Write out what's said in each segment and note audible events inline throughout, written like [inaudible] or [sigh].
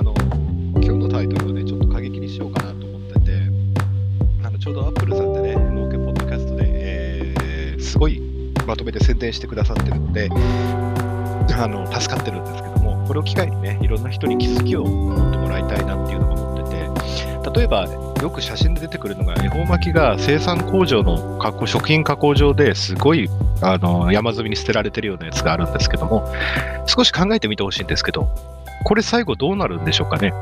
あの、今日のタイトルをね、ちょっと過激にしようかなと思ってて、あの、ちょうどアップルさんでね、農家ポッドキャストで、えー、すごいまとめて宣伝してくださってるので、あの、助かってるんですけども、これを機会にね、いろんな人に気づきを持ってもらいたいなっていうのが思ってて、例えば、よく写真で出てくるのが、恵方巻きが生産工場の加工食品加工場ですごいあの山積みに捨てられてるようなやつがあるんですけども、少し考えてみてほしいんですけど、これ最後どうなるんでしょうかね。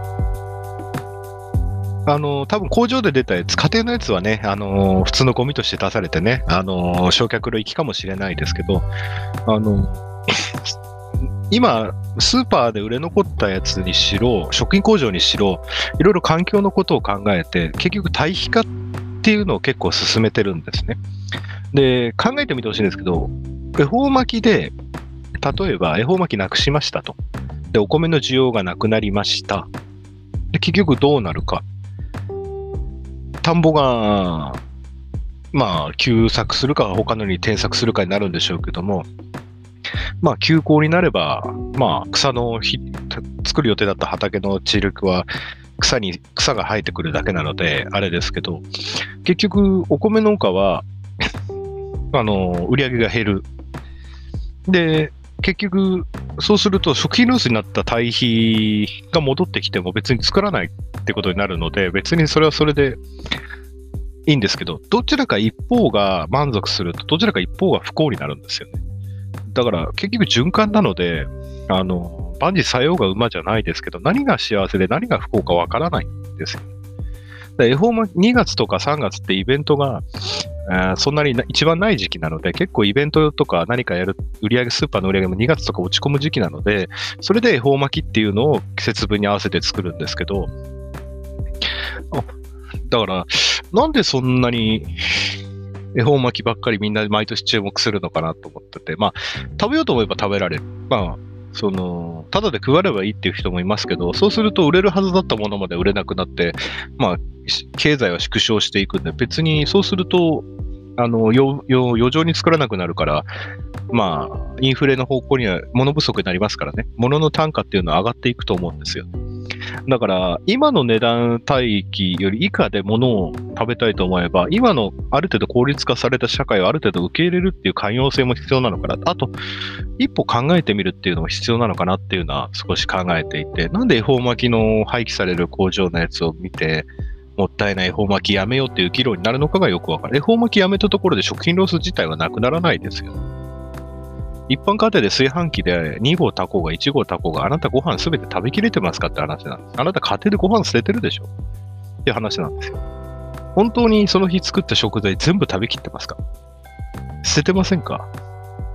あの多分工場で出たやつ、家庭のやつはね、あの普通のゴミとして出されてね、あの焼却炉行きかもしれないですけど、あの [coughs] 今、スーパーで売れ残ったやつにしろ、食品工場にしろ、いろいろ環境のことを考えて、結局、堆肥化っていうのを結構進めてるんですね。で、考えてみてほしいんですけど、恵方巻きで、例えば恵方巻きなくしましたと。で、お米の需要がなくなりました。で、結局どうなるか。田んぼが、まあ、休作するか、他のに転作するかになるんでしょうけども、まあ、休校になれば、まあ、草のひ作る予定だった畑の地力は草に草が生えてくるだけなので、あれですけど、結局、お米農家はあの売り上げが減る。で、結局、そうすると食品ロスになった堆肥が戻ってきても別に作らないってことになるので、別にそれはそれでいいんですけど、どちらか一方が満足すると、どちらか一方が不幸になるんですよね。だから結局循環なので、あの、万事作用が馬じゃないですけど、何が幸せで何が不幸かわからないんですよ。恵方巻2月とか3月ってイベントが、そんなに一番ない時期なので、結構イベントとか何かやる、売上スーパーの売り上げも2月とか落ち込む時期なので、それで恵方巻きっていうのを季節分に合わせて作るんですけど、だから、なんでそんなに恵方巻きばっかりみんな毎年注目するのかなと思ってて、まあ、食べようと思えば食べられる。まあ、その、ただで配ればいいっていう人もいますけど、そうすると売れるはずだったものまで売れなくなって、まあ、経済は縮小していくんで、別にそうすると、あの、余剰に作らなくなるから、まあ、インフレの方向には物不足になりますからね、物の単価っていうのは上がっていくと思うんですよ。だから、今の値段帯域より以下で物を食べたいと思えば、今のある程度効率化された社会をある程度受け入れるっていう寛容性も必要なのかな。あと、一歩考えてみるっていうのも必要なのかなっていうのは少し考えていて、なんで恵方巻きの廃棄される工場のやつを見て、もったいない恵方巻きやめようっていう議論になるのかがよくわかる。恵方巻きやめたところで食品ロス自体はなくならないですよ。一般家庭で炊飯器で2合炊こうが1合炊こうがあなたご飯すべて食べきれてますかって話なんです。あなた家庭でご飯捨ててるでしょ。って話なんですよ。本当にその日作った食材全部食べきってますか。捨ててませんか。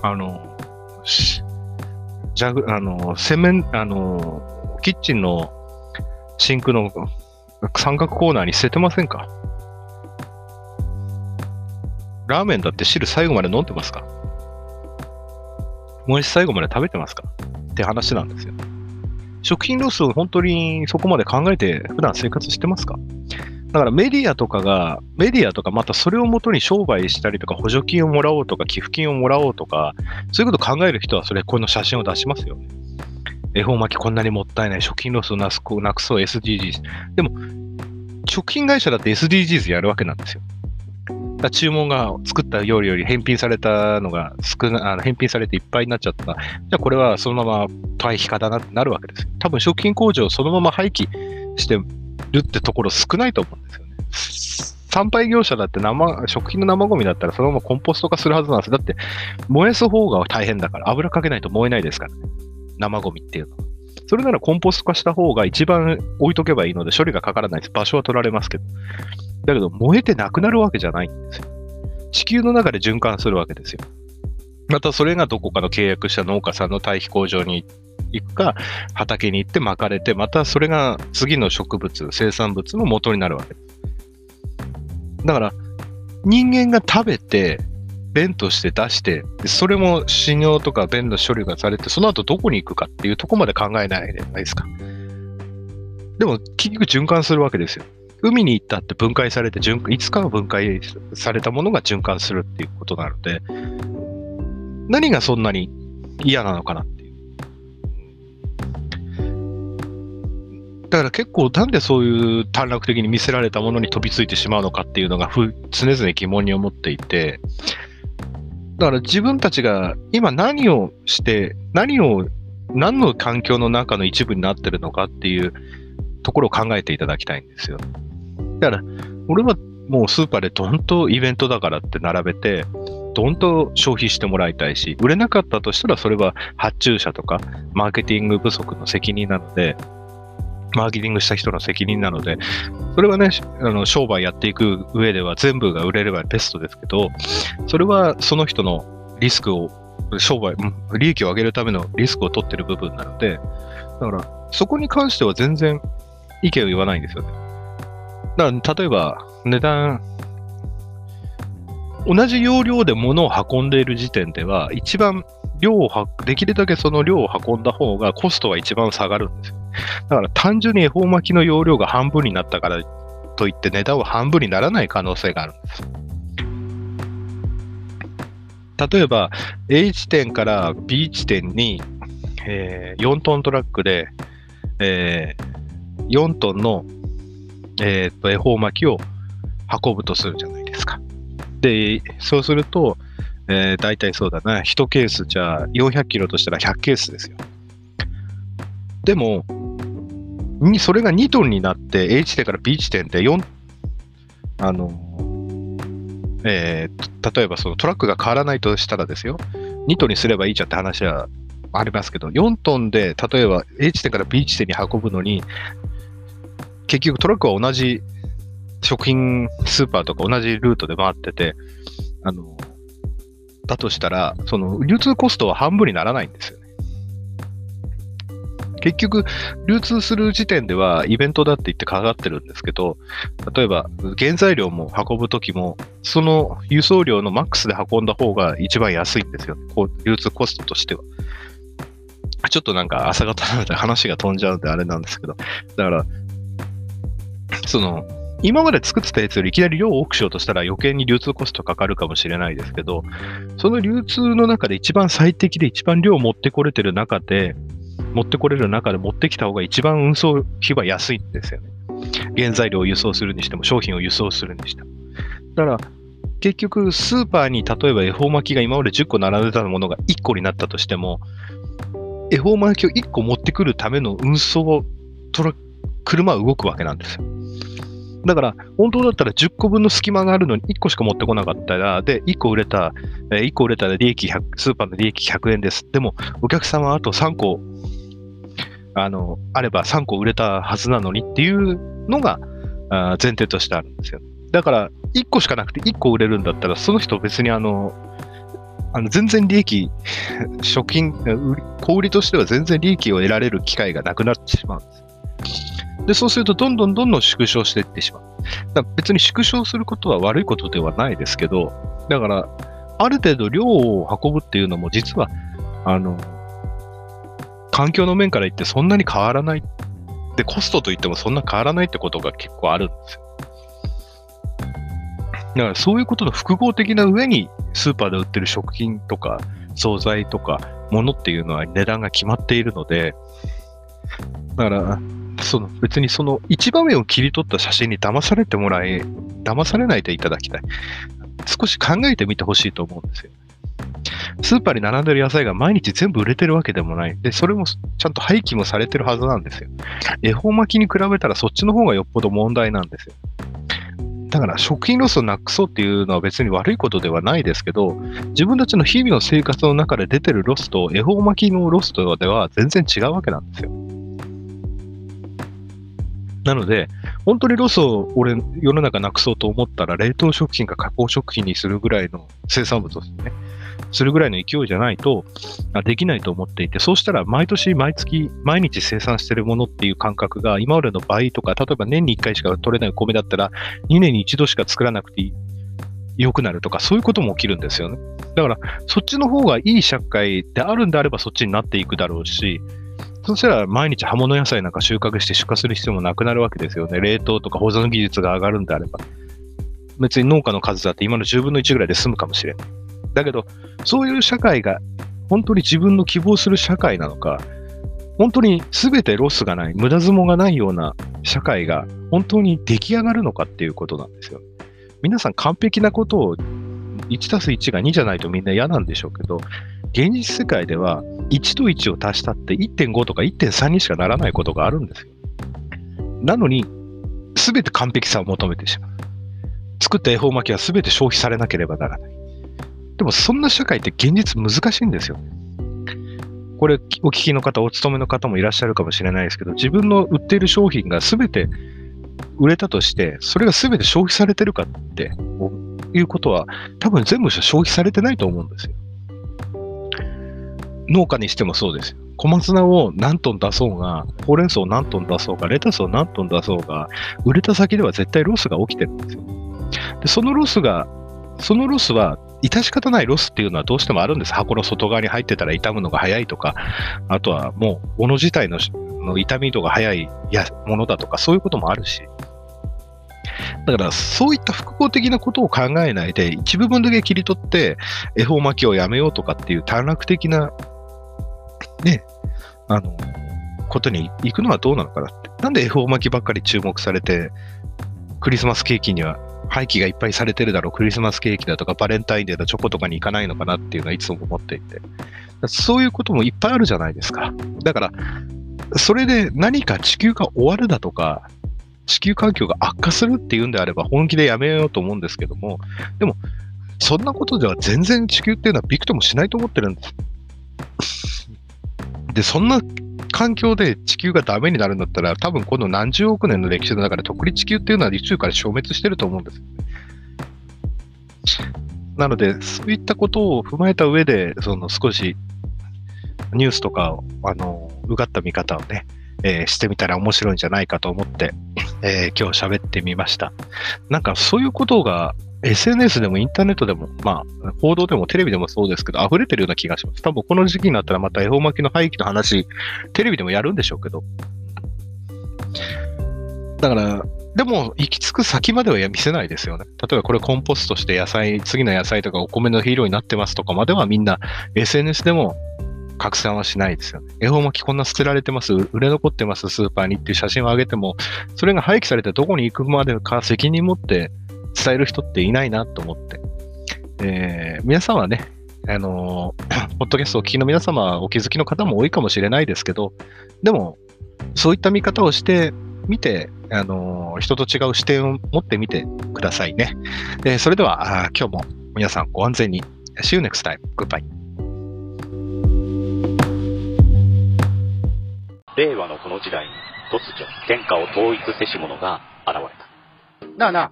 あの、じゃあの、洗面、あの、キッチンのシンクの三角コーナーに捨ててませんか。ラーメンだって汁最後まで飲んでますか。もし最後まで食べてますか？って話なんですよ。食品ロスを本当にそこまで考えて普段生活してますか？だからメディアとかが、メディアとかまたそれをもとに商売したりとか補助金をもらおうとか寄付金をもらおうとか、そういうことを考える人はそれ、この写真を出しますよね。恵方巻きこんなにもったいない、食品ロスをなくそう SDGs。でも、食品会社だって SDGs やるわけなんですよ。だ注文が作った料理より返品されたのが少な、あの返品されていっぱいになっちゃった。じゃあこれはそのまま堆肥化だなってなるわけですよ。多分食品工場をそのまま廃棄してるってところ少ないと思うんですよね。参拝業者だって生、食品の生ゴミだったらそのままコンポスト化するはずなんです。だって燃やす方が大変だから、油かけないと燃えないですからね。生ゴミっていうのは。それならコンポスト化した方が一番置いとけばいいので処理がかからないです。場所は取られますけど。だけど燃えてなくなるわけじゃないんですよ。地球の中で循環するわけですよ。またそれがどこかの契約した農家さんの堆肥工場に行くか、畑に行って巻かれて、またそれが次の植物、生産物の元になるわけです。だから、人間が食べて、便として出して、それも死尿とか便の処理がされて、その後どこに行くかっていうとこまで考えないじゃないですか。でも、結局循環するわけですよ。海に行ったって分解されて循、いつかは分解されたものが循環するっていうことなので、何がそんなに嫌なのかなっていう。だから結構なんでそういう短絡的に見せられたものに飛びついてしまうのかっていうのが常々疑問に思っていて、だから自分たちが今何をして、何を、何の環境の中の一部になってるのかっていうところを考えていただきたいんですよ。だから、俺はもうスーパーでどんとイベントだからって並べて、どんと消費してもらいたいし、売れなかったとしたらそれは発注者とかマーケティング不足の責任なので、マーケティングした人の責任なので、それはね、あの商売やっていく上では全部が売れればベストですけど、それはその人のリスクを、商売、利益を上げるためのリスクを取ってる部分なので、だからそこに関しては全然意見を言わないんですよね。だから例えば値段、同じ容量で物を運んでいる時点では、一番量をできるだけその量を運んだ方がコストは一番下がるんですよ。だから単純に恵方巻きの容量が半分になったからといって値段は半分にならない可能性があるんです。例えば A 地点から B 地点に、えー、4トントラックで、えー、4トンの、えー、と恵方巻きを運ぶとするじゃないですか。で、そうすると、えー、大体そうだな、1ケースじゃあ400キロとしたら100ケースですよ。でも、それが2トンになって A 地点から B 地点で4、あの、えー、例えばそのトラックが変わらないとしたらですよ、2トンにすればいいじゃんって話はありますけど、4トンで例えば A 地点から B 地点に運ぶのに、結局トラックは同じ食品スーパーとか同じルートで回ってて、あの、だとしたら、その流通コストは半分にならないんですよね。結局、流通する時点ではイベントだって言ってかかってるんですけど、例えば原材料も運ぶときも、その輸送量のマックスで運んだ方が一番安いんですよ。こう流通コストとしては。ちょっとなんか朝方なので話が飛んじゃうんであれなんですけど、だから、その、今まで作ってたやつよりいきなり量を多くしようとしたら余計に流通コストかかるかもしれないですけど、その流通の中で一番最適で一番量を持ってこれてる中で、持ってこれる中で持ってきた方が一番運送費は安いんですよね。原材料を輸送するにしても、商品を輸送するにしても。だから、結局、スーパーに例えば恵方巻きが今まで10個並んでたものが1個になったとしても、恵方巻きを1個持ってくるための運送トラ車は動くわけなんですよ。だから、本当だったら10個分の隙間があるのに1個しか持ってこなかったら、で、1個売れた、え1個売れたら利益100、スーパーの利益100円です。でも、お客様はあと3個あの、あれば3個売れたはずなのにっていうのがあ前提としてあるんですよ。だから、1個しかなくて1個売れるんだったら、その人別にあの、あの全然利益、[laughs] 食品、小売りとしては全然利益を得られる機会がなくなってしまうんです。で、そうすると、どんどんどんどん縮小していってしまう。だ別に縮小することは悪いことではないですけど、だから、ある程度量を運ぶっていうのも、実は、あの、環境の面から言ってそんなに変わらない。で、コストといってもそんな変わらないってことが結構あるんですよ。だからそういうことの複合的な上にスーパーで売ってる食品とか惣菜とか物っていうのは値段が決まっているので、だから、その別にその一場面を切り取った写真に騙されてもらえ、騙されないでいただきたい。少し考えてみてほしいと思うんですよ。スーパーに並んでる野菜が毎日全部売れてるわけでもない。で、それもちゃんと廃棄もされてるはずなんですよ。恵方巻きに比べたらそっちの方がよっぽど問題なんですよ。だから食品ロスをなくそうっていうのは別に悪いことではないですけど、自分たちの日々の生活の中で出てるロスと恵方巻きのロスとでは全然違うわけなんですよ。なので、本当にロスを俺、世の中なくそうと思ったら、冷凍食品か加工食品にするぐらいの生産物ですね。するぐらいの勢いじゃないとできないと思っていて、そうしたら毎年毎月毎日生産してるものっていう感覚が今までの倍とか、例えば年に1回しか取れない米だったら2年に1度しか作らなくていい。良くなるとか、そういうことも起きるんですよね。だから、そっちの方がいい社会であるんであれば、そっちになっていくだろうし、そしたら毎日葉物野菜なんか収穫して出荷する必要もなくなるわけですよね。冷凍とか保存技術が上がるんであれば。別に農家の数だって今の10分の1ぐらいで済むかもしれない。だけど、そういう社会が本当に自分の希望する社会なのか、本当に全てロスがない、無駄相撲がないような社会が本当に出来上がるのかっていうことなんですよ。皆さん完璧なことを1たす1が2じゃないとみんな嫌なんでしょうけど、現実世界では1と1を足したって1.5とか1.3にしかならないことがあるんですよ。なのに、全て完璧さを求めてしまう。作った恵方巻きは全て消費されなければならない。でもそんな社会って現実難しいんですよ。これお聞きの方、お勤めの方もいらっしゃるかもしれないですけど、自分の売っている商品が全て売れたとして、それが全て消費されてるかっていうことは、多分全部消費されてないと思うんですよ。農家にしてもそうですよ。小松菜を何トン出そうが、ほうれん草を何トン出そうが、レタスを何トン出そうが、売れた先では絶対ロスが起きてるんですよ。で、そのロスが、そのロスは、致し方ないロスっていうのはどうしてもあるんです。箱の外側に入ってたら傷むのが早いとか、あとはもう、物自体のの傷み度が早いやものだとか、そういうこともあるし。だから、そういった複合的なことを考えないで、一部分だけ切り取って、恵方巻きをやめようとかっていう短絡的な、ね、あの、ことに行くのはどうなのかなって。なんで恵方巻きばっかり注目されて、クリスマスケーキには廃棄がいっぱいされてるだろう、クリスマスケーキだとか、バレンタインデーのチョコとかに行かないのかなっていうのはいつも思っていて。そういうこともいっぱいあるじゃないですか。だから、それで何か地球が終わるだとか、地球環境が悪化するっていうんであれば本気でやめようと思うんですけども、でも、そんなことでは全然地球っていうのはびくともしないと思ってるんです。で、そんな環境で地球がダメになるんだったら、多分この何十億年の歴史の中で、特に地球っていうのは宇宙から消滅してると思うんです。なので、そういったことを踏まえた上で、その少しニュースとかを、あの、うがった見方をね、えー、してみたら面白いんじゃないかと思って、えー、今日喋ってみました。なんかそういうことが SNS でもインターネットでも、まあ、報道でもテレビでもそうですけど、溢れてるような気がします。多分この時期になったらまた恵方巻きの廃棄の話、テレビでもやるんでしょうけど。だから、でも、行き着く先までは見せないですよね。例えばこれコンポストして野菜、次の野菜とかお米の肥料になってますとかまではみんな SNS でも拡散はしないですよね。恵方巻きこんな捨てられてます、売れ残ってます、スーパーにっていう写真を上げても、それが廃棄されてどこに行くまでか責任持って伝える人っていないなと思って。えー、皆さんはね、あのー、[coughs] ポッドキャストをお聞きの皆様お気づきの方も多いかもしれないですけど、でも、そういった見方をしてみて、あのー、人と違う視点を持ってみてくださいね。えー、それでは、今日も皆さんご安全に。See you next time. Goodbye. 令和のこの時代に突如天下を統一せし者が現れた。なあなあ、